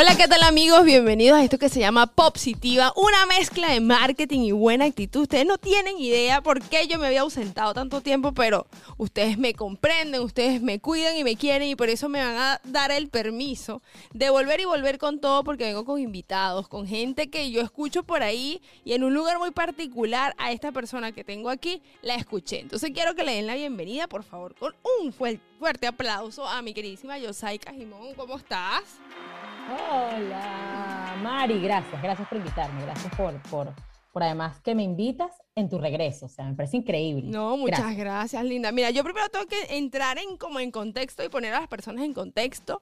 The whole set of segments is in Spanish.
Hola, ¿qué tal amigos? Bienvenidos a esto que se llama Popsitiva, una mezcla de marketing y buena actitud. Ustedes no tienen idea por qué yo me había ausentado tanto tiempo, pero ustedes me comprenden, ustedes me cuidan y me quieren y por eso me van a dar el permiso de volver y volver con todo porque vengo con invitados, con gente que yo escucho por ahí y en un lugar muy particular a esta persona que tengo aquí la escuché. Entonces quiero que le den la bienvenida, por favor, con un fuerte aplauso a mi queridísima Yosaika Jimón. ¿Cómo estás? Hola, Mari, gracias, gracias por invitarme, gracias por, por, por además que me invitas en tu regreso. O sea, me parece increíble. No, muchas gracias. linda. Mira, yo primero tengo que entrar en como en contexto y poner a las personas en contexto.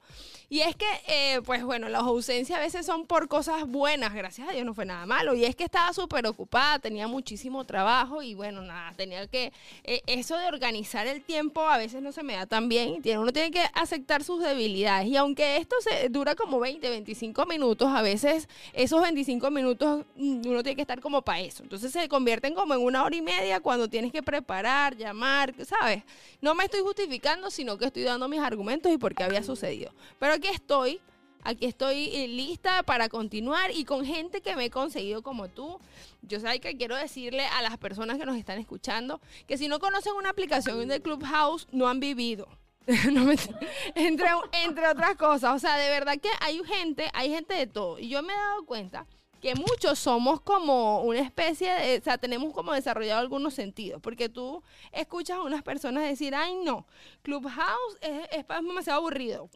Y es que, eh, pues bueno, las ausencias a veces son por cosas buenas. Gracias a Dios no fue nada malo. Y es que estaba súper ocupada, tenía muchísimo trabajo y bueno, nada, tenía que... Eh, eso de organizar el tiempo a veces no se me da tan bien. Uno tiene que aceptar sus debilidades. Y aunque esto se dura como 20, 25 minutos, a veces esos 25 minutos mm, uno tiene que estar como para eso. Entonces se convierten como en una hora y media cuando tienes que preparar, llamar, ¿sabes? No me estoy justificando, sino que estoy dando mis argumentos y por qué había sucedido. Pero aquí estoy, aquí estoy eh, lista para continuar y con gente que me he conseguido como tú. Yo sé que quiero decirle a las personas que nos están escuchando que si no conocen una aplicación de Clubhouse, no han vivido. entre, entre otras cosas. O sea, de verdad que hay gente, hay gente de todo. Y yo me he dado cuenta que muchos somos como una especie de, o sea, tenemos como desarrollado algunos sentidos, porque tú escuchas a unas personas decir, ay no, Clubhouse es, es demasiado aburrido.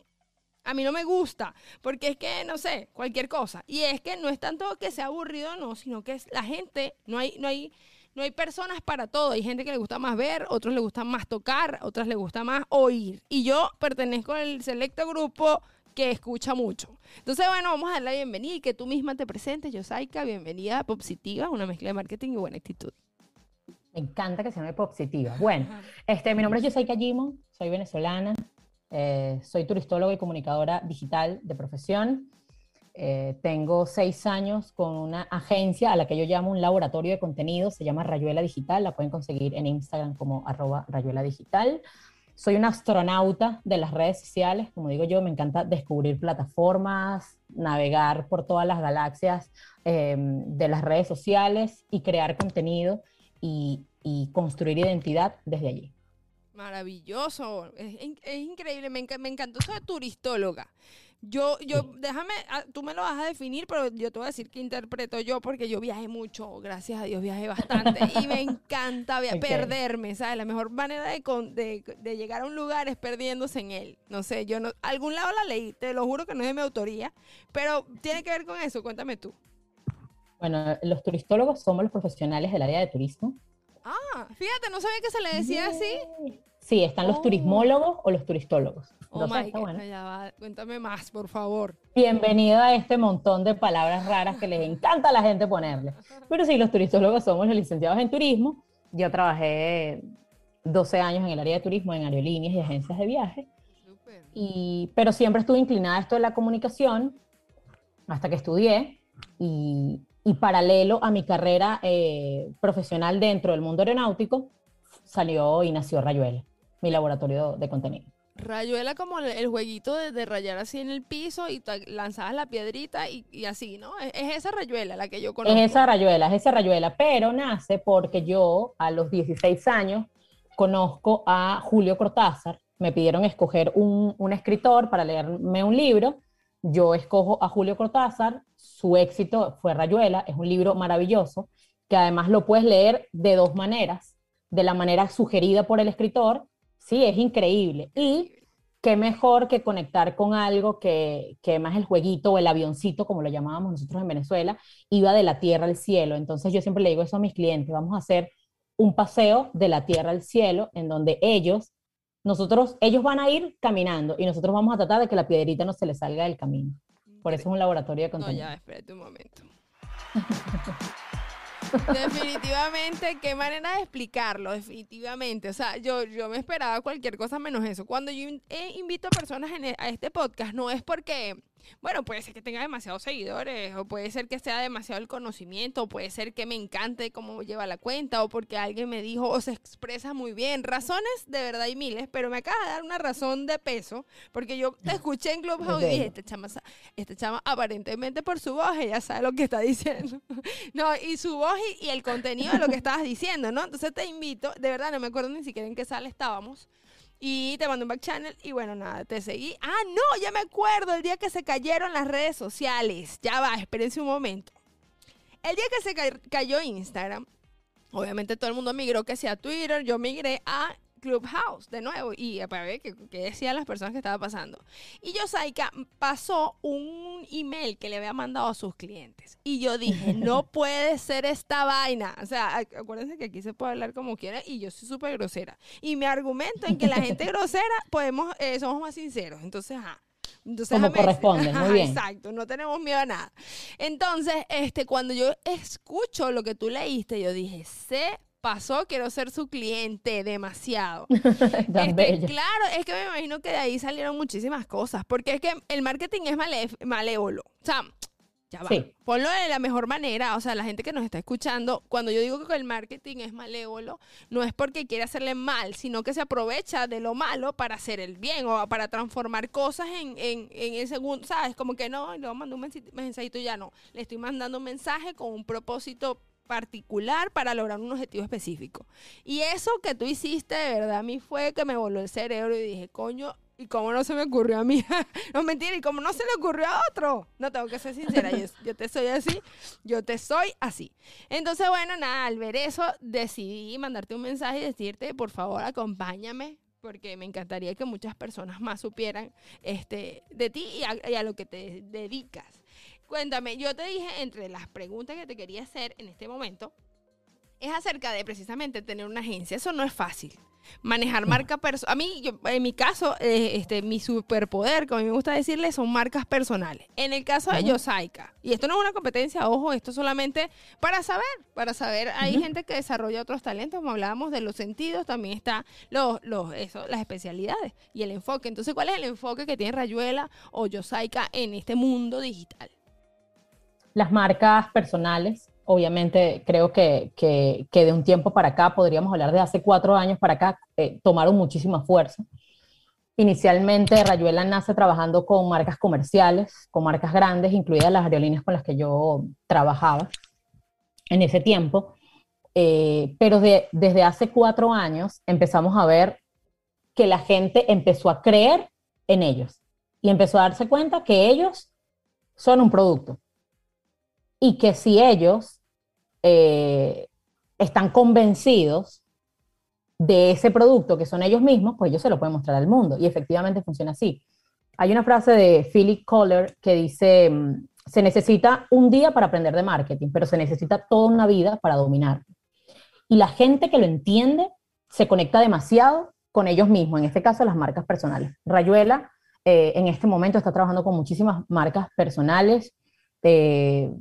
A mí no me gusta, porque es que, no sé, cualquier cosa. Y es que no es tanto que sea aburrido, no, sino que es la gente, no hay, no hay, no hay personas para todo. Hay gente que le gusta más ver, otros le gusta más tocar, otras le gusta más oír. Y yo pertenezco al selecto grupo que escucha mucho. Entonces, bueno, vamos a darle la bienvenida y que tú misma te presentes. Yo, Saika, bienvenida a Popsitiva, una mezcla de marketing y buena actitud. Me encanta que se llame Popsitiva. Bueno, este, mi nombre es Yosaika Jimo, soy venezolana, eh, soy turistóloga y comunicadora digital de profesión. Eh, tengo seis años con una agencia a la que yo llamo un laboratorio de contenido, se llama Rayuela Digital, la pueden conseguir en Instagram como arroba Rayuela Digital soy un astronauta de las redes sociales, como digo yo, me encanta descubrir plataformas, navegar por todas las galaxias em, de las redes sociales y crear contenido y, construir identidad desde allí. Maravilloso, es, increíble, me, me encantó de turistóloga. Yo, yo, déjame, ah, tú me lo vas a definir, pero yo te voy a decir que interpreto yo porque yo viajé mucho, gracias a Dios viajé bastante y me encanta perderme, ¿sabes? La mejor manera de, de, llegar a un lugar es perdiéndose en él. No sé, yo no, algún lado la leí, te lo juro que no es de mi autoría, pero tiene que ver con eso, cuéntame tú. Bueno, los turistólogos somos los profesionales del área de turismo. Ah, fíjate, no sabía que se le decía así. Sí, están los oh. turismólogos o los turistólogos. Oh my Cuéntame más, por favor. Bienvenido a este montón de palabras raras que les encanta a la gente ponerle. Pero sí, los turistólogos somos los licenciados en turismo. Yo trabajé 12 años en el área de turismo, en aerolíneas y agencias de viaje. Y, pero siempre estuve inclinada a esto de la comunicación hasta que estudié y, y paralelo a mi carrera eh, profesional dentro del mundo aeronáutico salió y nació Rayuela, mi laboratorio de contenido. Rayuela como el, jueguito de, rayar así en el piso y lanzabas la piedrita y, así, ¿no? Es, esa rayuela la que yo conozco. Es esa rayuela, es esa rayuela, pero nace porque yo a los 16 años conozco a Julio Cortázar, me pidieron escoger un, un escritor para leerme un libro, yo escojo a Julio Cortázar, su éxito fue Rayuela, es un libro maravilloso, que además lo puedes leer de dos maneras, de la manera sugerida por el escritor Sí, es increíble. Y qué mejor que conectar con algo que, que más el jueguito o el avioncito, como lo llamábamos nosotros en Venezuela, iba de la tierra al cielo. Entonces yo siempre le digo eso a mis clientes, vamos a hacer un paseo de la tierra al cielo en donde ellos, nosotros, ellos van a ir caminando y nosotros vamos a tratar de que la piedrita no se les salga del camino. Por eso es un laboratorio de contenido. No, ya, espérate un momento. Definitivamente, qué manera de explicarlo, definitivamente. O sea, yo, yo me esperaba cualquier cosa menos eso. Cuando yo invito a personas e, a este podcast, no es porque Bueno, puede ser que tenga demasiados seguidores, o puede ser que sea demasiado el conocimiento, o puede ser que me encante cómo lleva la cuenta, o porque alguien me dijo, o se expresa muy bien. Razones de verdad hay miles, pero me acaba de dar una razón de peso, porque yo te escuché en Clubhouse y dije, este chama, este chama aparentemente por su voz, ella sabe lo que está diciendo. no, y su voz y, y el contenido de lo que estabas diciendo, ¿no? Entonces te invito, de verdad no me acuerdo ni siquiera en qué sala estábamos. Y te mandé un back channel y bueno, nada, te seguí. Ah, no, ya me acuerdo, el día que se cayeron las redes sociales. Ya va, espérense un momento. El día que se cayó Instagram, obviamente todo el mundo migró que sea Twitter, yo migré a Clubhouse de nuevo y para ver qué, decían las personas que estaba pasando. Y yo, Saika, pasó un email que le había mandado a sus clientes. Y yo dije, no puede ser esta vaina. O sea, acuérdense que aquí se puede hablar como quiera y yo soy súper grosera. Y mi argumento en que la gente grosera podemos, eh, somos más sinceros. Entonces, ajá. Entonces, como corresponde, muy bien. Exacto, no tenemos miedo a nada. Entonces, este, cuando yo escucho lo que tú leíste, yo dije, sé pasó, quiero ser su cliente demasiado. Este, claro, es que me imagino que de ahí salieron muchísimas cosas, porque es que el marketing es malévolo. O sea, ya va. Ponlo de la mejor manera. O sea, la gente que nos está escuchando, cuando yo digo que el marketing es malévolo, no es porque quiere hacerle mal, sino que se aprovecha de lo malo para hacer el bien o para transformar cosas en, en, en el segundo. ¿Sabes? Como que no, le mandar un mensajito y ya no. Le estoy mandando un mensaje con un propósito particular para lograr un objetivo específico. Y eso que tú hiciste, de verdad, a mí fue que me voló el cerebro y dije, coño, ¿y cómo no se me ocurrió a mí? no, mentira, ¿y cómo no se le ocurrió a otro? No, tengo que ser sincera, yo, te soy así, yo te soy así. Entonces, bueno, nada, al ver eso, decidí mandarte un mensaje y decirte, por favor, acompáñame porque me encantaría que muchas personas más supieran este, de ti y a lo que te dedicas. Cuéntame, yo te dije entre las preguntas que te quería hacer en este momento, es acerca de precisamente tener una agencia. Eso no es fácil. Manejar marca personal. A mí, yo, en mi caso, eh, este, mi superpoder, como a mí me gusta decirle, son marcas personales. En el caso de Yosaika, y esto no es una competencia, ojo, esto solamente para saber, para saber, hay gente que desarrolla otros talentos, como hablábamos de los sentidos, también está los, los, eso, las especialidades y el enfoque. Entonces, ¿cuál es el enfoque que tiene Rayuela o Yosaika en este mundo digital? Las marcas personales, obviamente creo que, que, de un tiempo para acá, podríamos hablar de hace cuatro años para acá, eh, tomaron muchísima fuerza. Inicialmente Rayuela nace trabajando con marcas comerciales, con marcas grandes, incluidas las aerolíneas con las que yo trabajaba en ese tiempo. Eh, pero desde hace cuatro años empezamos a ver que la gente empezó a creer en ellos y empezó a darse cuenta que ellos son un producto, y que si ellos eh, están convencidos de ese producto que son ellos mismos, pues ellos se lo pueden mostrar al mundo. Y efectivamente funciona así. Hay una frase de Philip Kohler que dice, mm, se necesita un día para aprender de marketing, pero se necesita toda una vida para dominar. Y la gente que lo entiende se conecta demasiado con ellos mismos, en este caso las marcas personales. Rayuela eh, en este momento está trabajando con muchísimas marcas personales, eh,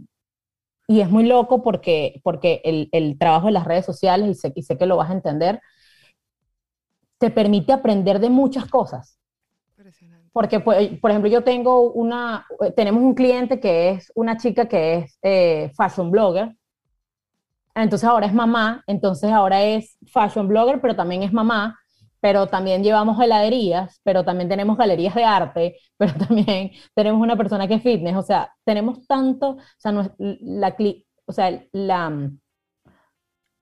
y es muy loco porque, porque el, el trabajo de las redes sociales, y sé, y sé que lo vas a entender, te permite aprender de muchas cosas. Porque, pues, por ejemplo, yo tengo una, tenemos un cliente que es una chica que es eh, fashion blogger, entonces ahora es mamá, entonces ahora es fashion blogger, pero también es mamá, pero también llevamos heladerías, pero también tenemos galerías de arte, pero también tenemos una persona que es fitness, o sea, tenemos tanto, o sea, la, o sea, la,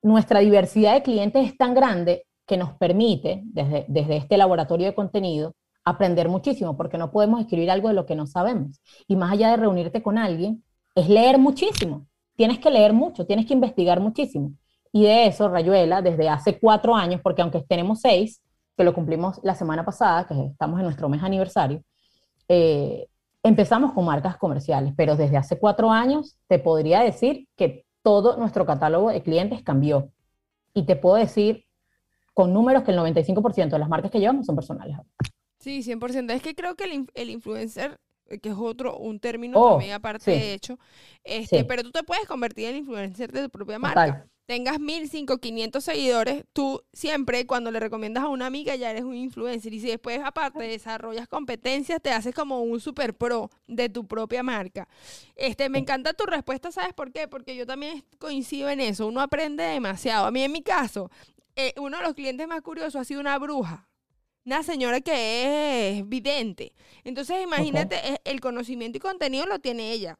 nuestra diversidad de clientes es tan grande que nos permite, desde, desde este laboratorio de contenido, aprender muchísimo, porque no podemos escribir algo de lo que no sabemos. Y más allá de reunirte con alguien, es leer muchísimo. Tienes que leer mucho, tienes que investigar muchísimo. Y de eso, Rayuela, desde hace cuatro años, porque aunque tenemos seis, que lo cumplimos la semana pasada, que estamos en nuestro mes aniversario, eh, empezamos con marcas comerciales, pero desde hace cuatro años te podría decir que todo nuestro catálogo de clientes cambió. Y te puedo decir con números que el 95% de las marcas que llevamos son personales. Sí, 100%. Es que creo que el, influencer que es otro, un término oh, también aparte de hecho, este, pero tú te puedes convertir en influencer de tu propia marca. Tengas mil, cinco, quinientos seguidores, tú siempre cuando le recomiendas a una amiga ya eres un influencer. Y si después aparte desarrollas competencias, te haces como un super pro de tu propia marca. Este, me encanta tu respuesta, ¿sabes por qué? Porque yo también coincido en eso. Uno aprende demasiado. A mí en mi caso, eh, uno de los clientes más curiosos ha sido una bruja una señora que es vidente. Entonces, imagínate, e, el conocimiento y contenido lo tiene ella.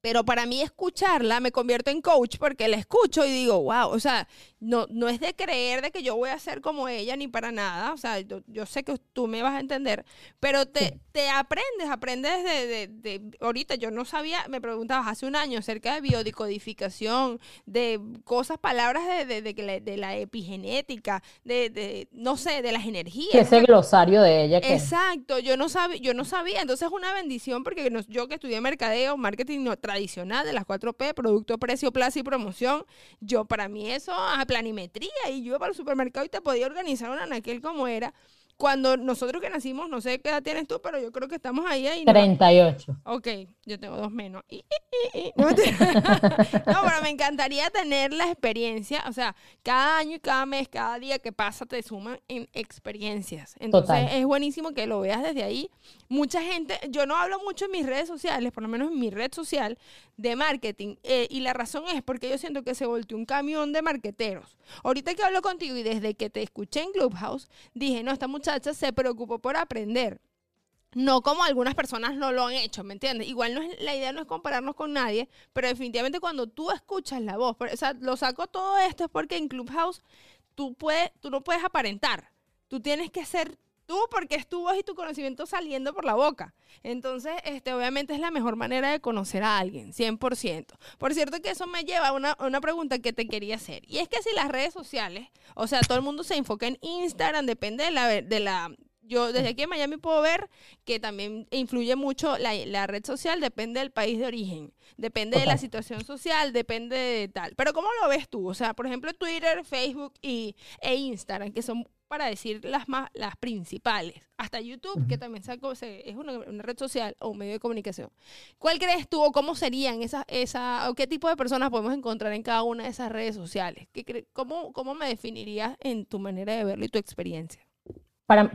Pero para mí escucharla me convierto en coach porque la escucho y digo, wow, o sea, no, no es de creer de que yo voy a ser como ella ni para nada, o sea, yo, sé que tú me vas a entender, pero te, te aprendes, aprendes de, de, ahorita yo no sabía, me preguntabas hace un año acerca de biodicodificación, de cosas, palabras de, de, la epigenética, de, no sé, de las energías. ese glosario de ella. Exacto, yo no, sabía, yo no sabía, entonces es una bendición porque yo que estudié mercadeo, marketing no, tradicional de las 4P, producto, precio, plaza y promoción, yo para mí eso a planimetría y yo iba para el supermercado y te podía organizar una naquel como era cuando nosotros que nacimos, no sé qué edad tienes tú, pero yo creo que estamos ahí. ahí 38. Ok, yo tengo dos menos. No, pero me encantaría tener la experiencia, o sea, cada año y cada mes, cada día que pasa te suman en experiencias. Entonces es buenísimo que lo veas desde ahí. Mucha gente, yo no hablo mucho en mis redes sociales, por lo menos en mi red social de marketing, eh, y la razón es porque yo siento que se volteó un camión de marqueteros. Ahorita que hablo contigo y desde que te escuché en Clubhouse, dije, no, esta muchacha se preocupó por aprender. No como algunas personas no lo han hecho, ¿me entiendes? Igual no es, la idea no es compararnos con nadie, pero definitivamente cuando tú escuchas la voz, o sea, lo saco todo esto es porque en Clubhouse tú, puedes, tú no puedes aparentar. Tú tienes que ser tú porque es tu voz y tu conocimiento saliendo por la boca. Entonces, este, obviamente es la mejor manera de conocer a alguien, 100%. Por cierto que eso me lleva a una, una, pregunta que te quería hacer. Y es que si las redes sociales, o sea, todo el mundo se enfoca en Instagram, depende de la, de la yo desde aquí en Miami puedo ver que también influye mucho la, red social, depende del país de origen, depende de la situación social, depende de tal. Pero ¿cómo lo ves tú? O sea, por ejemplo, Twitter, Facebook y, e Instagram, que son para decir las más las principales. Hasta YouTube, que también saco, es una, red social o un medio de comunicación. ¿Cuál crees tú o cómo serían esas, esa, o qué tipo de personas podemos encontrar en cada una de esas redes sociales? ¿Qué, cómo, ¿Cómo me definirías en tu manera de verlo y tu experiencia?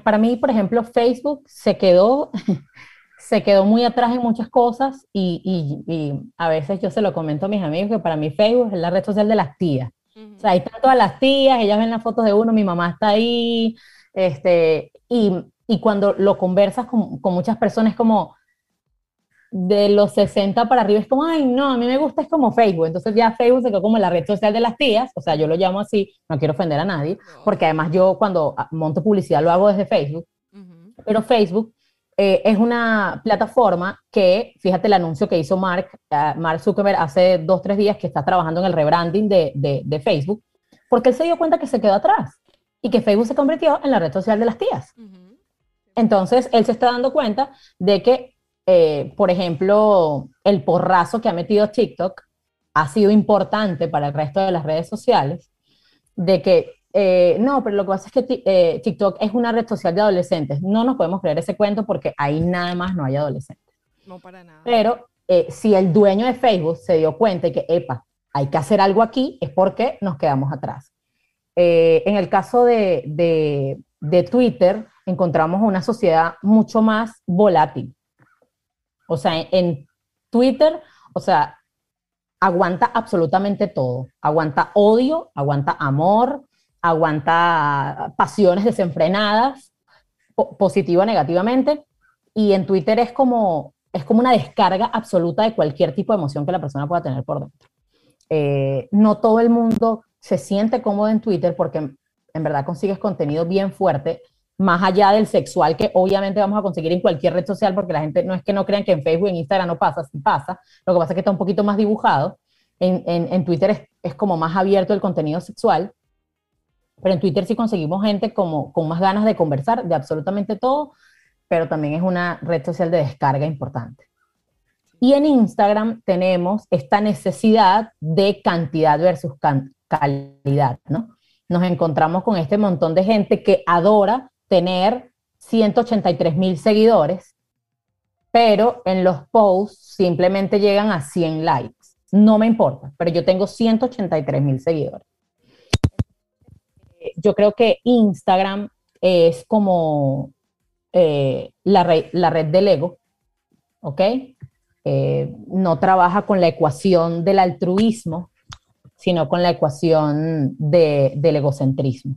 Para, mí, por ejemplo, Facebook se quedó, se quedó muy atrás en muchas cosas y, a veces yo se lo comento a mis amigos que para mí Facebook es la red social de las tías. O sea, ahí están todas las tías, ellas ven las fotos de uno, mi mamá está ahí, este, y, cuando lo conversas con, con muchas personas como, de los 60 para arriba es como, ay, no, a mí me gusta es como Facebook. Entonces ya Facebook se quedó como la red social de las tías, o sea, yo lo llamo así, no quiero ofender a nadie, porque además yo cuando monto publicidad lo hago desde Facebook, pero Facebook eh, es una plataforma que, fíjate el anuncio que hizo Mark, eh, Mark Zuckerberg hace dos, tres días que está trabajando en el rebranding de, de, Facebook, porque él se dio cuenta que se quedó atrás y que Facebook se convirtió en la red social de las tías. Entonces, él se está dando cuenta de que eh, por ejemplo, el porrazo que ha metido TikTok ha sido importante para el resto de las redes sociales, de que, eh, no, pero lo que pasa es que eh, TikTok es una red social de adolescentes. No nos podemos creer ese cuento porque ahí nada más no hay adolescentes. No para nada. Pero si el dueño de Facebook se dio cuenta de que, epa, hay que hacer algo aquí, es porque nos quedamos atrás. en el caso de, de, de Twitter, encontramos una sociedad mucho más volátil o sea, en, Twitter, o sea, aguanta absolutamente todo. Aguanta odio, aguanta amor, aguanta pasiones desenfrenadas, positiva negativamente. Y en Twitter es como, es como una descarga absoluta de cualquier tipo de emoción que la persona pueda tener por dentro. Eh, no todo el mundo se siente cómodo en Twitter porque en verdad consigues contenido bien fuerte más allá del sexual que obviamente vamos a conseguir en cualquier red social, porque la gente no es que no crean que en Facebook, en Instagram no pasa, sí pasa, lo que pasa es que está un poquito más dibujado, en, en, Twitter es, como más abierto el contenido sexual, pero en Twitter sí conseguimos gente como, con más ganas de conversar de absolutamente todo, pero también es una red social de descarga importante. Y en Instagram tenemos esta necesidad de cantidad versus calidad, ¿no? Nos encontramos con este montón de gente que adora tener 183 mil seguidores, pero en los posts simplemente llegan a 100 likes. no me importa, pero yo tengo 183 mil seguidores. Yo creo que Instagram es como eh, la, red, la red del ego, ¿ok? Eh, no trabaja con la ecuación del altruismo, sino con la ecuación del egocentrismo,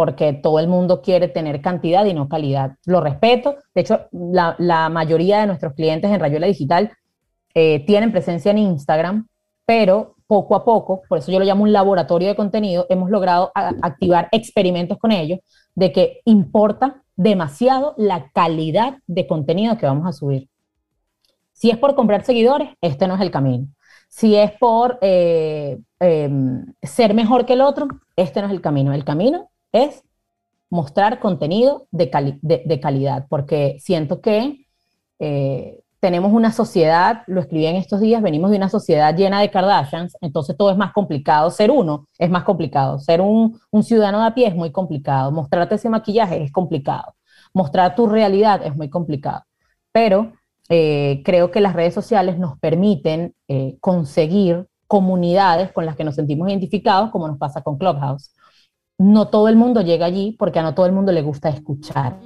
porque todo el mundo quiere tener cantidad y no calidad. Lo respeto, de hecho, la, mayoría de nuestros clientes en Rayuela Digital eh, tienen presencia en Instagram, pero poco a poco, por eso yo lo llamo un laboratorio de contenido, hemos logrado activar experimentos con ellos de que importa demasiado la calidad de contenido que vamos a subir. Si es por comprar seguidores, este no es el camino. Si es por eh, em, ser mejor que el otro, este no es el camino. El camino es mostrar contenido de, de, calidad, porque siento que eh, tenemos una sociedad, lo escribí en estos días, venimos de una sociedad llena de Kardashians, entonces todo es más complicado. Ser uno es más complicado. Ser un, un ciudadano de a pie es muy complicado. Mostrarte ese maquillaje es complicado. Mostrar tu realidad es muy complicado. Pero eh, creo que las redes sociales nos permiten eh, conseguir comunidades con las que nos sentimos identificados, como nos pasa con Clubhouse. No todo el mundo llega allí porque a no todo el mundo le gusta escuchar.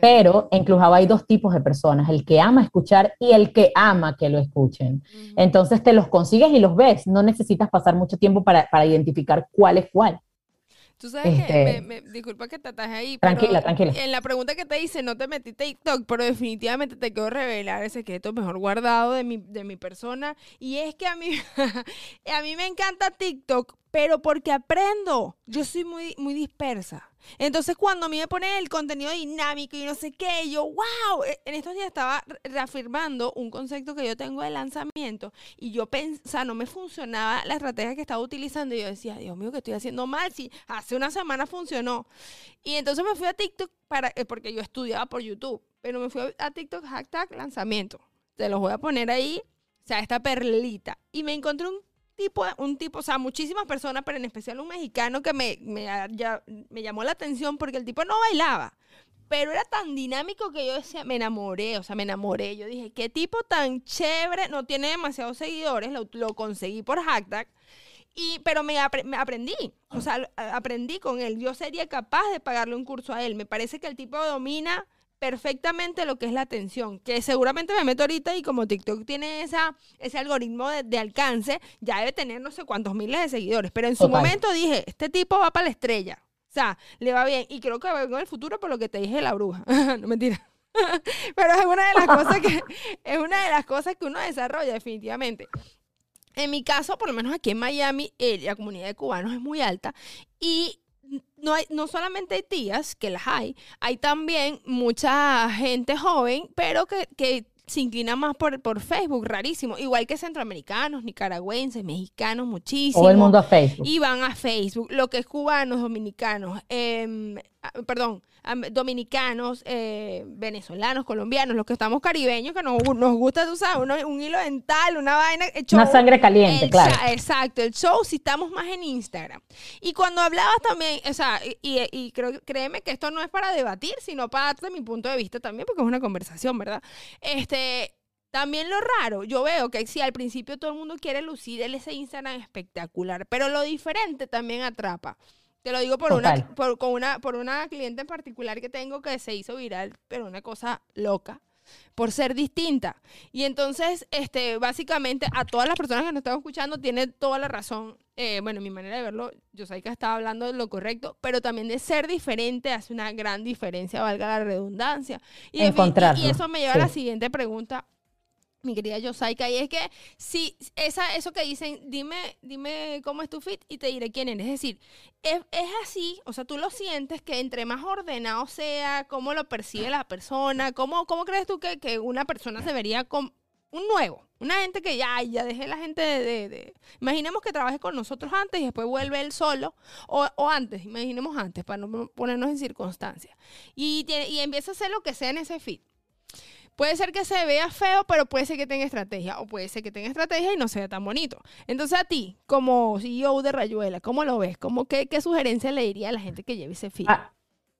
Pero en Clubhouse hay dos tipos de personas, el que ama escuchar y el que ama que lo escuchen. Entonces te los consigues y los ves, no necesitas pasar mucho tiempo para, para identificar cuál es cuál. Tú sabes que, este, me, disculpa que te ataje ahí. Tranquila, tranquila. En la pregunta que te hice, no te metí TikTok, pero definitivamente te quiero revelar el secreto mejor guardado de mi, de mi persona. Y es que a mí, a mí me encanta TikTok, pero porque aprendo. Yo soy muy, muy dispersa. Entonces, cuando a mí me ponen el contenido dinámico y no sé qué, yo, wow, e, en estos días estaba reafirmando un concepto que yo tengo de lanzamiento y yo pensaba, no me funcionaba la estrategia que estaba utilizando y yo decía, Dios mío, que estoy haciendo mal, si hace una semana funcionó. Y entonces me fui a TikTok para, eh, porque yo estudiaba por YouTube, pero me fui a TikTok hashtag lanzamiento. Te los voy a poner ahí, o sea, esta perlita. Y me encontré un un tipo, o sea, muchísimas personas, pero en especial un mexicano que me, me, me llamó la atención porque el tipo no bailaba, pero era tan dinámico que yo decía, me enamoré, o sea, me enamoré. Yo dije, qué tipo tan chévere, no tiene demasiados seguidores, lo, lo conseguí por hashtag. Y, pero me, me, aprendí, o sea, aprendí con él. Yo sería capaz de pagarle un curso a él. Me parece que el tipo domina perfectamente lo que es la atención, que seguramente me meto ahorita y como TikTok tiene esa, ese algoritmo de, alcance, ya debe tener no sé cuántos miles de seguidores, pero en su momento dije, este tipo va para la estrella, o sea, le va bien. Y creo que va en el futuro por lo que te dije la bruja, no mentira. pero es una de las cosas que es una de las cosas que uno desarrolla definitivamente. En mi caso, por lo menos aquí en Miami, eh, la comunidad de cubanos es muy alta y no, hay, no solamente hay tías, que las hay, hay también mucha gente joven, pero que, que se inclina más por, por Facebook, rarísimo. Igual que centroamericanos, nicaragüenses, mexicanos, muchísimo. Todo el mundo a Facebook. Y van a Facebook, lo que es cubanos, dominicanos, eh, perdón, dominicanos, eh, venezolanos, colombianos, los que estamos caribeños, que nos, nos gusta, tú sabes, un hilo dental, una vaina. una sangre caliente, claro. Exacto, el show si estamos más en Instagram. Y cuando hablabas también, o sea, y, y creo, créeme que esto no es para debatir, sino para darte mi punto de vista también, porque es una conversación, ¿verdad? Este, también lo raro, yo veo que si al principio todo el mundo quiere lucir ese Instagram espectacular, pero lo diferente también atrapa. Te lo digo por una, por, con una, por una cliente en particular que tengo que se hizo viral, pero una cosa loca, por ser distinta. Y entonces, este, básicamente, a todas las personas que nos están escuchando, tiene toda la razón. Eh, bueno, mi manera de verlo, yo sé que estaba hablando de lo correcto, pero también de ser diferente hace una gran diferencia, valga la redundancia. Y, y eso me lleva a la siguiente pregunta mi querida Yosaika, y es que si esa, eso que dicen, dime, dime cómo es tu fit y te diré quién eres. Es decir, es, así, o sea, tú lo sientes que entre más ordenado sea, cómo lo percibe la persona, cómo, cómo crees tú que, que una persona se vería con un nuevo, una gente que ya, ya dejé la gente de, Imaginemos que trabaje con nosotros antes y después vuelve él solo, o, o antes, imaginemos antes, para no ponernos en circunstancias, y, y empieza a hacer lo que sea en ese fit. Puede ser que se vea feo, pero puede ser que tenga estrategia. O puede ser que tenga estrategia y no sea tan bonito. Entonces a ti, como CEO de Rayuela, ¿cómo lo ves? ¿Cómo, qué, qué sugerencia le diría a la gente que lleve ese feed? Ah,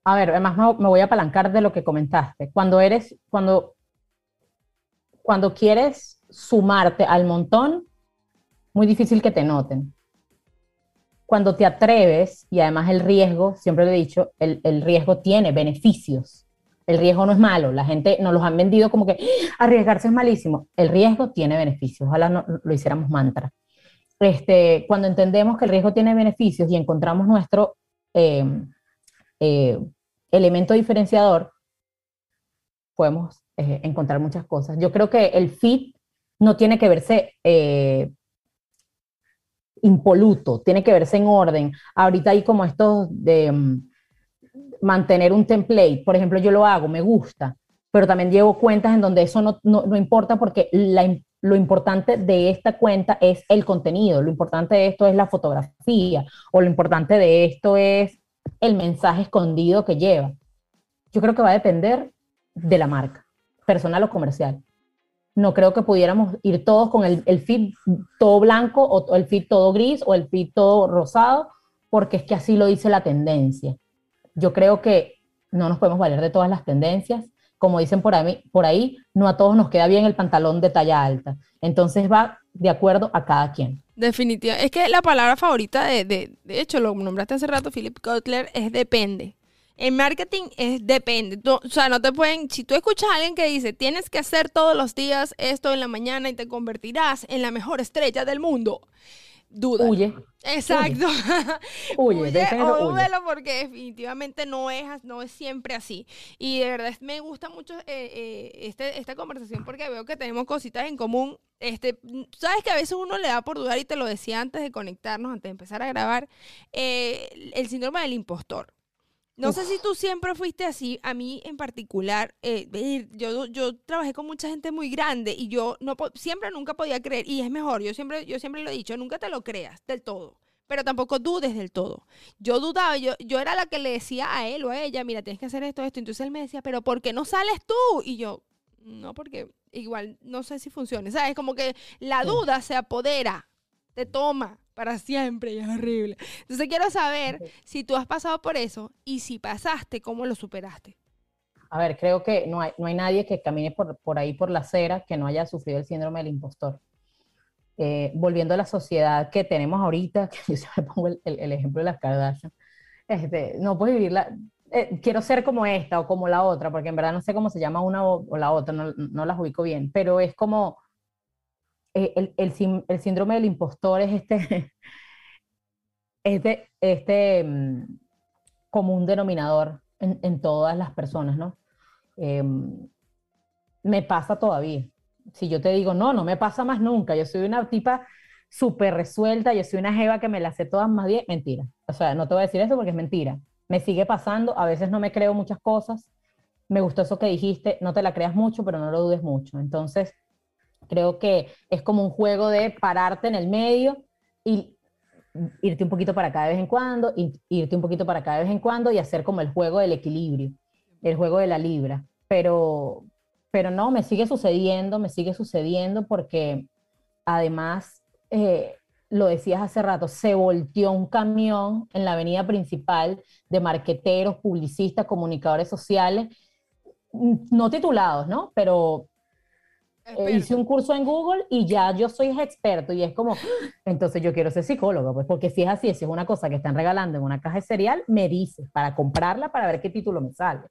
a ver, además me voy a apalancar de lo que comentaste. Cuando eres, cuando, cuando quieres sumarte al montón, muy difícil que te noten. Cuando te atreves, y además el riesgo, siempre lo he dicho, el, el riesgo tiene beneficios. El riesgo no es malo. La gente nos los han vendido como que ¡Ah! arriesgarse es malísimo. El riesgo tiene beneficios. Ojalá no, lo hiciéramos mantra. Este, cuando entendemos que el riesgo tiene beneficios y encontramos nuestro eh, eh, elemento diferenciador, podemos eh, encontrar muchas cosas. Yo creo que el fit no tiene que verse impoluto, tiene que verse en orden. Ahorita hay como esto de mm, mantener un template, por ejemplo, yo lo hago, me gusta, pero también llevo cuentas en donde eso no, no, importa porque lo importante de esta cuenta es el contenido, lo importante de esto es la fotografía o lo importante de esto es el mensaje escondido que lleva. Yo creo que va a depender de la marca, personal o comercial. No creo que pudiéramos ir todos con el, el feed todo blanco o el feed todo gris o el feed todo rosado, porque es que así lo dice la tendencia yo creo que no nos podemos valer de todas las tendencias. Como dicen por ahí, por ahí, no a todos nos queda bien el pantalón de talla alta. Entonces va de acuerdo a cada quien. Definitivamente. Es que la palabra favorita de, de, de hecho, lo nombraste hace rato, Philip Kotler, es depende. En marketing es depende. o sea, no te pueden. Si tú escuchas a alguien que dice tienes que hacer todos los días esto en la mañana y te convertirás en la mejor estrella del mundo, duda. Huye. Exacto. Huye, huye, o porque definitivamente no es, no es siempre así. Y de verdad me gusta mucho eh, eh, este, esta conversación porque veo que tenemos cositas en común. Este, Sabes que a veces uno le da por dudar y te lo decía antes de conectarnos, antes de empezar a grabar, eh, el síndrome del impostor. No sé si tú siempre fuiste así, a mí en particular, eh, yo, yo trabajé con mucha gente muy grande y yo no siempre nunca podía creer, y es mejor, yo siempre, yo siempre lo he dicho, nunca te lo creas del todo, pero tampoco dudes del todo. Yo dudaba, yo, yo era la que le decía a él o a ella, mira, tienes que hacer esto, esto, entonces él me decía, pero ¿por qué no sales tú? Y yo, no, porque igual no sé si funciona, ¿sabes? Como que la duda se apodera, te toma para siempre y es horrible. Entonces quiero saber si tú has pasado por eso y si pasaste, ¿cómo lo superaste? A ver, creo que no hay, no hay nadie que camine por, por ahí por la acera que no haya sufrido el síndrome del impostor. Eh, volviendo a la sociedad que tenemos ahorita, que yo siempre pongo el, el, ejemplo de las Kardashian, este, no puedes vivirla, eh, quiero ser como esta o como la otra, porque en verdad no sé cómo se llama una o, o la otra, no, no, las ubico bien, pero es como el, el, el, síndrome del impostor es este, este, este común denominador en, todas las personas, ¿no? Eh, me pasa todavía. Si yo te digo, no, no me pasa más nunca, yo soy una tipa súper resuelta, yo soy una jeva que me la sé todas más bien, mentira. O sea, no te voy a decir eso porque es mentira. Me sigue pasando, a veces no me creo muchas cosas. Me gustó eso que dijiste, no te la creas mucho, pero no lo dudes mucho. Entonces, Creo que es como un juego de pararte en el medio y irte un poquito para acá de vez en cuando, irte un poquito para acá de vez en cuando y hacer como el juego del equilibrio, el juego de la libra. Pero, pero no, me sigue sucediendo, me sigue sucediendo porque además, eh, lo decías hace rato, se volteó un camión en la avenida principal de marqueteros, publicistas, comunicadores sociales, no titulados, ¿no? Pero eh, hice un curso en Google y ya yo soy experto y es como, entonces yo quiero ser psicólogo, pues porque si es así, si es una cosa que están regalando en una caja de cereal, me dices para comprarla para ver qué título me sale.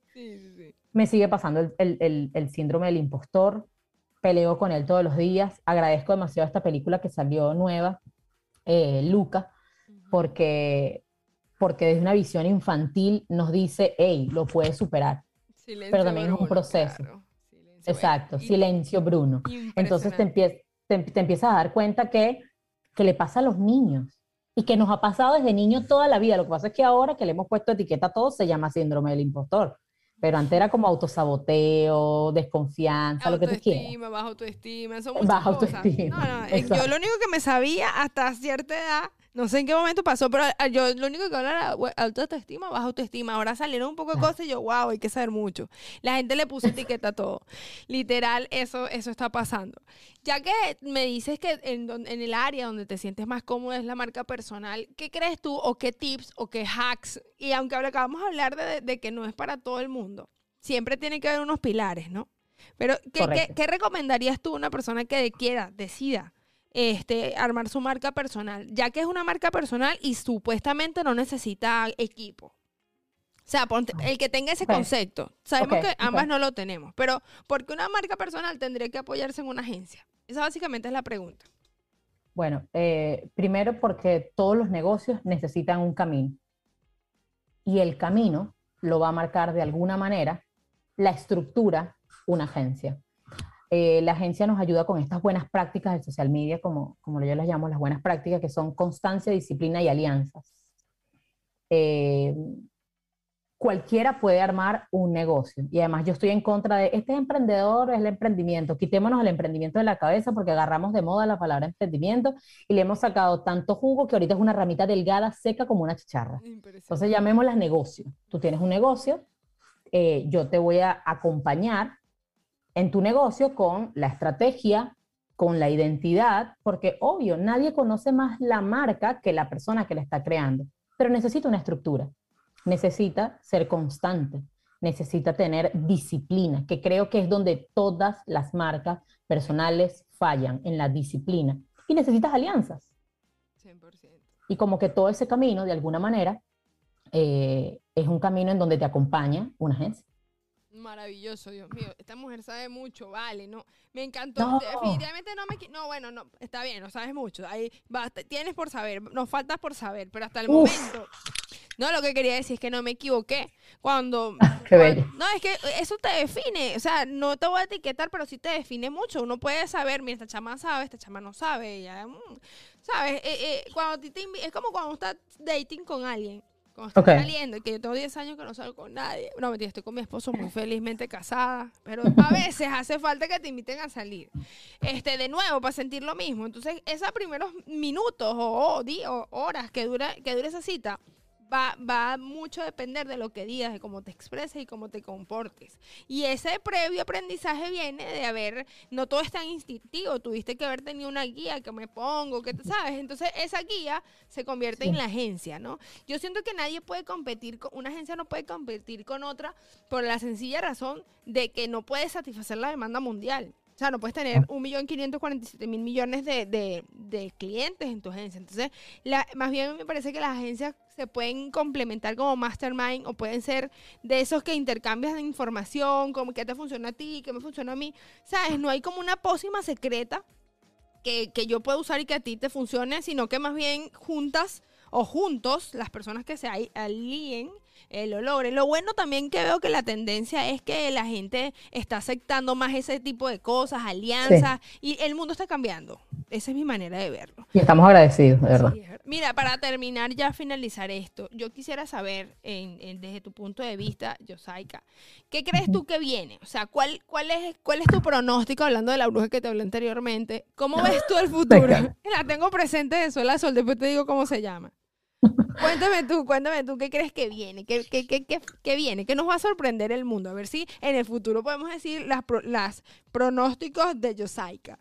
Me sigue pasando el, el, el, síndrome del impostor, peleo con él todos los días, agradezco demasiado esta película que salió nueva, eh, Luca, porque, porque desde una visión infantil nos dice, hey, lo puedes superar. pero también es un proceso. Exacto, silencio Bruno. Entonces te, te, empiezas a dar cuenta que, que le pasa a los niños y que nos ha pasado desde niños toda la vida. Lo que pasa es que ahora que le hemos puesto etiqueta a todos se llama síndrome del impostor. Pero antes era como autosaboteo, desconfianza, lo que tú quieras. Autoestima, baja autoestima, son baja autoestima. No, no, yo lo único que me sabía hasta cierta edad no sé en qué momento pasó, pero yo lo único que hablo era autoestima, baja autoestima. Ahora salieron un poco de cosas y yo, wow, hay que saber mucho. La gente le puso etiqueta a todo. Literal, eso, eso está pasando. Ya que me dices que en, en el área donde te sientes más cómodo es la marca personal, ¿qué crees tú o qué tips o qué hacks? Y aunque acabamos de hablar de, de que no es para todo el mundo, siempre tiene que haber unos pilares, ¿no? Pero, ¿qué, ¿qué, ¿qué, recomendarías tú a una persona que quiera, decida este, armar su marca personal, ya que es una marca personal y supuestamente no necesita equipo. O sea, el que tenga ese concepto. Sabemos que ambas no lo tenemos, pero ¿por qué una marca personal tendría que apoyarse en una agencia? Esa básicamente es la pregunta. Bueno, eh, primero porque todos los negocios necesitan un camino. Y el camino lo va a marcar de alguna manera la estructura una agencia. Eh, la agencia nos ayuda con estas buenas prácticas de social media, como, como yo las llamo, las buenas prácticas, que son constancia, disciplina y alianzas. Eh, cualquiera puede armar un negocio. Y además yo estoy en contra de, este emprendedor es el emprendimiento. Quitémonos el emprendimiento de la cabeza porque agarramos de moda la palabra emprendimiento y le hemos sacado tanto jugo que ahorita es una ramita delgada, seca como una chicharra. Entonces llamémosla negocio. Tú tienes un negocio, eh, yo te voy a acompañar en tu negocio con la estrategia, con la identidad, porque obvio, nadie conoce más la marca que la persona que la está creando, pero necesita una estructura, necesita ser constante, necesita tener disciplina, que creo que es donde todas las marcas personales fallan, en la disciplina. Y necesitas alianzas. 100%. Y como que todo ese camino, de alguna manera, eh, es un camino en donde te acompaña una agencia. Maravilloso, Dios mío. Esta mujer sabe mucho, vale, no. Me encantó. Definitivamente no me. No, bueno, no, está bien, no sabes mucho. Ahí tienes por saber, nos faltas por saber, pero hasta el momento. No, lo que quería decir es que no me equivoqué. Cuando. No, es que eso te define. O sea, no te voy a etiquetar, pero sí te define mucho. Uno puede saber, mira, esta chama sabe, esta chama no sabe. Ya, mm, ¿Sabes? Eh, eh, cuando te, es como cuando estás dating con alguien cuando estoy saliendo, y que yo tengo 10 años que no salgo con nadie. No, mentira, estoy con mi esposo muy felizmente casada, pero a veces hace falta que te inviten a salir. Este, de nuevo, para sentir lo mismo. Entonces, esos primeros minutos o, o horas que dura, que dura esa cita, va, va mucho a depender de lo que digas, de cómo te expreses y cómo te comportes. Y ese previo aprendizaje viene de haber, no todo es tan instintivo, tuviste que haber tenido una guía que me pongo, que sabes. Entonces esa guía se convierte en la agencia, ¿no? Yo siento que nadie puede competir, con, una agencia no puede competir con otra por la sencilla razón de que no puede satisfacer la demanda mundial. O sea, no puedes tener 1.547.000 millones de, de, de, clientes en tu agencia. Entonces, la, más bien me parece que las agencias se pueden complementar como mastermind o pueden ser de esos que intercambias de información, como qué te funciona a ti, qué me funciona a mí. ¿Sabes? No hay como una pócima secreta que, que yo pueda usar y que a ti te funcione, sino que más bien juntas o juntos, las personas que se alíen, eh, lo logren. Lo bueno también que veo que la tendencia es que la gente está aceptando más ese tipo de cosas, alianzas, y el mundo está cambiando. Esa es mi manera de verlo. Y estamos agradecidos, de verdad. Mira, para terminar ya finalizar esto, yo quisiera saber, desde tu punto de vista, Yosaika, ¿qué crees tú que viene? O sea, ¿cuál, cuál, es, ¿cuál es tu pronóstico, hablando de la bruja que te hablé anteriormente? ¿Cómo ves tú el futuro? la tengo presente de Sol a Sol, después te digo cómo se llama. Cuéntame tú, cuéntame tú, ¿qué crees que viene? ¿Qué, qué, qué, qué, viene? ¿Qué nos va a sorprender el mundo? A ver si en el futuro podemos decir las, las pronósticos de Yosaika.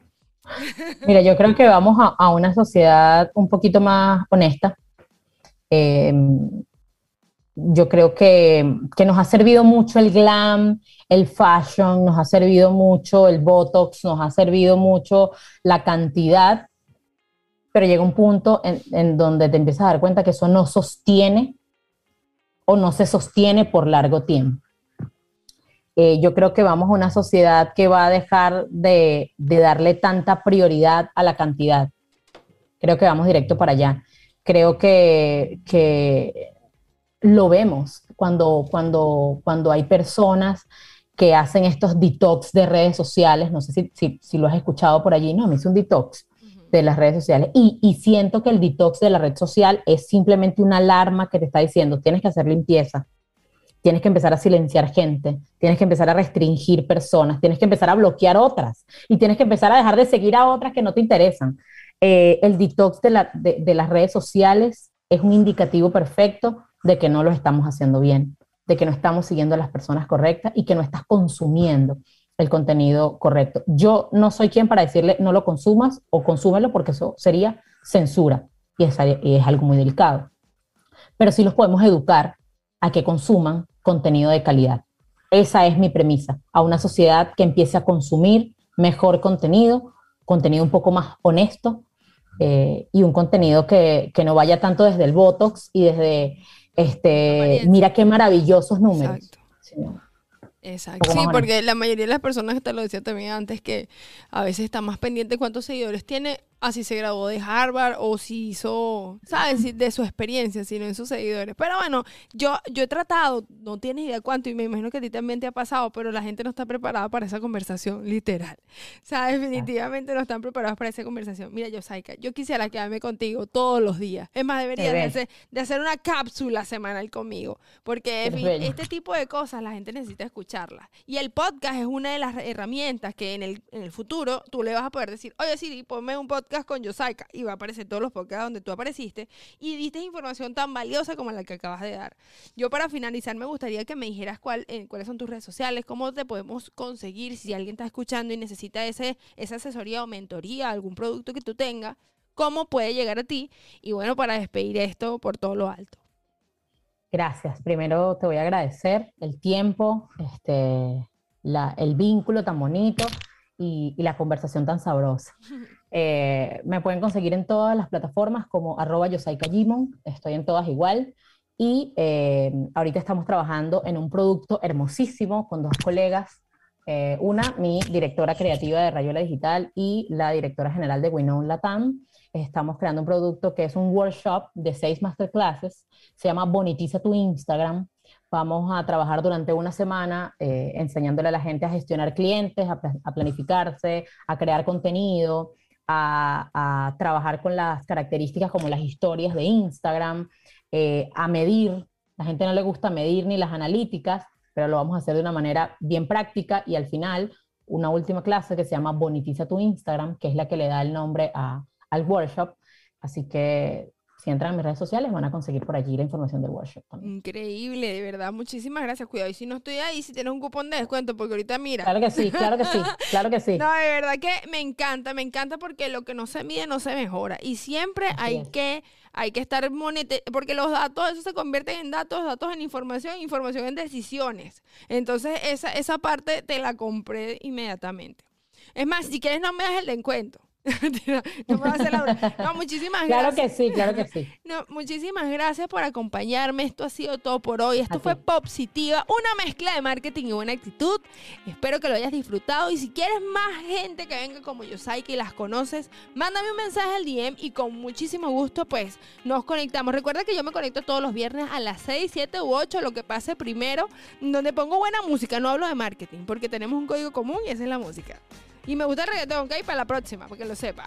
Mira, yo creo que vamos a, una sociedad un poquito más honesta. Em, yo creo que, que, nos ha servido mucho el glam, el fashion, nos ha servido mucho el botox, nos ha servido mucho la cantidad pero llega un punto en, donde te empiezas a dar cuenta que eso no sostiene o no se sostiene por largo tiempo. Eh, yo creo que vamos a una sociedad que va a dejar de, darle tanta prioridad a la cantidad. Creo que vamos directo para allá. Creo que, lo vemos cuando, cuando, cuando hay personas que hacen estos detox de redes sociales. No sé si, si, si lo has escuchado por allí. No, me hice un detox de las redes sociales. Y, y, siento que el detox de la red social es simplemente una alarma que te está diciendo, tienes que hacer limpieza, tienes que empezar a silenciar gente, tienes que empezar a restringir personas, tienes que empezar a bloquear otras y tienes que empezar a dejar de seguir a otras que no te interesan. Eh, el detox de, la, de, de las redes sociales es un indicativo perfecto de que no lo estamos haciendo bien, de que no estamos siguiendo a las personas correctas y que no estás consumiendo el contenido correcto. Yo no soy quien para decirle no lo consumas o consúmelo porque eso sería censura y es, es algo muy delicado. Pero sí los podemos educar a que consuman contenido de calidad. Esa es mi premisa, a una sociedad que empiece a consumir mejor contenido contenido un poco más honesto eh, y un contenido que, que, no vaya tanto desde el Botox y desde, este, mira qué maravillosos números. Exacto. Sí, porque la mayoría de las personas, te lo decía también antes, que a veces está más pendiente cuántos seguidores tiene así se graduó de Harvard o si hizo, ¿sabes? De su experiencia, sino en sus seguidores. Pero bueno, yo, yo he tratado, no tienes idea cuánto, y me imagino que a ti también te ha pasado, pero la gente no está preparada para esa conversación, literal. O sea, definitivamente no están preparados para esa conversación. Mira, yo, Saika, yo quisiera quedarme contigo todos los días. Es más, debería de hacer, de hacer, una cápsula semanal conmigo, porque este tipo de cosas la gente necesita escucharlas. Y el podcast es una de las herramientas que en el, en el futuro tú le vas a poder decir, oye, sí, ponme un podcast con Yosaika y va a aparecer todos los podcasts donde tú apareciste y diste información tan valiosa como la que acabas de dar. Yo para finalizar me gustaría que me dijeras cuál, eh, cuáles son tus redes sociales, cómo te podemos conseguir si alguien está escuchando y necesita ese, esa asesoría o mentoría, algún producto que tú tengas, cómo puede llegar a ti y bueno, para despedir esto por todo lo alto. Gracias. Primero te voy a agradecer el tiempo, este, la, el vínculo tan bonito y, y, la conversación tan sabrosa. Eh, me pueden conseguir en todas las plataformas como arroba yosaikajimon, estoy en todas igual. Y eh, ahorita estamos trabajando en un producto hermosísimo con dos colegas. Eh, una, mi directora creativa de Rayola Digital y la directora general de Winnow Latam. Estamos creando un producto que es un workshop de seis masterclasses. Se llama Bonitiza tu Instagram. Vamos a trabajar durante una semana enseñándole a la gente a gestionar clientes, a planificarse, a crear contenido, a, trabajar con las características como las historias de Instagram, eh, a medir. La gente no le gusta medir ni las analíticas, pero lo vamos a hacer de una manera bien práctica y al final una última clase que se llama Bonitiza tu Instagram, que es la que le da el nombre al workshop. Así que si entran en mis redes sociales van a conseguir por allí la información del workshop también. Increíble, de verdad, muchísimas gracias. Cuidado, y si no estoy ahí, si tienes un cupón de descuento, porque ahorita mira. Claro que sí, claro que sí, claro que sí. no, de verdad que me encanta, me encanta porque lo que no se mide no se mejora. Y siempre hay que hay que estar monetizando, porque los datos, eso se convierten en datos, datos en información, información en decisiones. Entonces, esa, esa parte te la compré inmediatamente. Es más, si quieres no me das el descuento. no, muchísimas gracias. Claro que sí, claro que sí. No, muchísimas gracias por acompañarme. Esto ha sido todo por hoy. Esto fue Popsitiva, una mezcla de marketing y buena actitud. Espero que lo hayas disfrutado. Y si quieres más gente que venga como yo, que las conoces, mándame un mensaje al DM y con muchísimo gusto, pues nos conectamos. Recuerda que yo me conecto todos los viernes a las 6, 7 u 8, lo que pase primero, donde pongo buena música. No hablo de marketing, porque tenemos un código común y esa es la música. Y me gusta el reggaetón, ¿ok? Para la próxima, porque lo sepa.